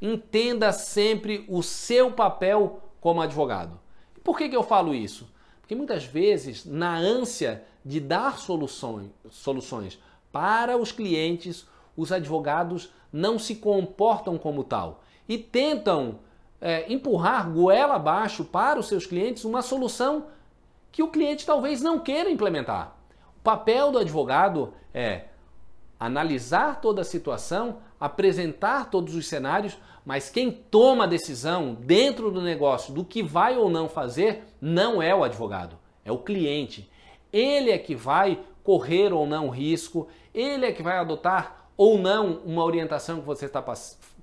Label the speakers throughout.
Speaker 1: entenda sempre o seu papel como advogado. Por que, que eu falo isso? Porque muitas vezes, na ânsia de dar soluções, soluções para os clientes, os advogados não se comportam como tal e tentam é, empurrar goela abaixo para os seus clientes uma solução que o cliente talvez não queira implementar. O papel do advogado é analisar toda a situação, apresentar todos os cenários, mas quem toma a decisão dentro do negócio do que vai ou não fazer não é o advogado, é o cliente. Ele é que vai correr ou não risco, ele é que vai adotar ou não uma orientação que você está,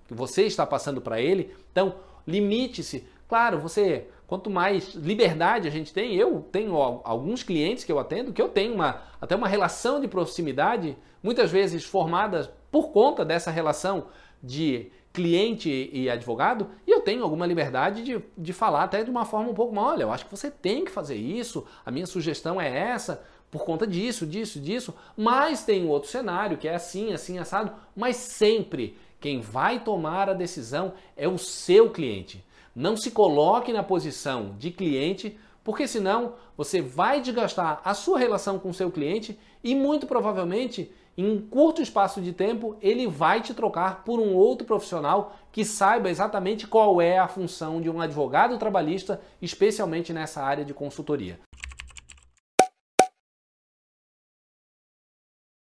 Speaker 1: que você está passando para ele. Então, limite-se. Claro, você quanto mais liberdade a gente tem, eu tenho alguns clientes que eu atendo que eu tenho uma, até uma relação de proximidade, muitas vezes formada por conta dessa relação de cliente e advogado, e eu tenho alguma liberdade de, de falar até de uma forma um pouco, olha, eu acho que você tem que fazer isso, a minha sugestão é essa, por conta disso, disso, disso, mas tem um outro cenário que é assim, assim, assado, mas sempre quem vai tomar a decisão é o seu cliente. Não se coloque na posição de cliente, porque senão você vai desgastar a sua relação com o seu cliente e muito provavelmente em curto espaço de tempo ele vai te trocar por um outro profissional que saiba exatamente qual é a função de um advogado trabalhista, especialmente nessa área de consultoria.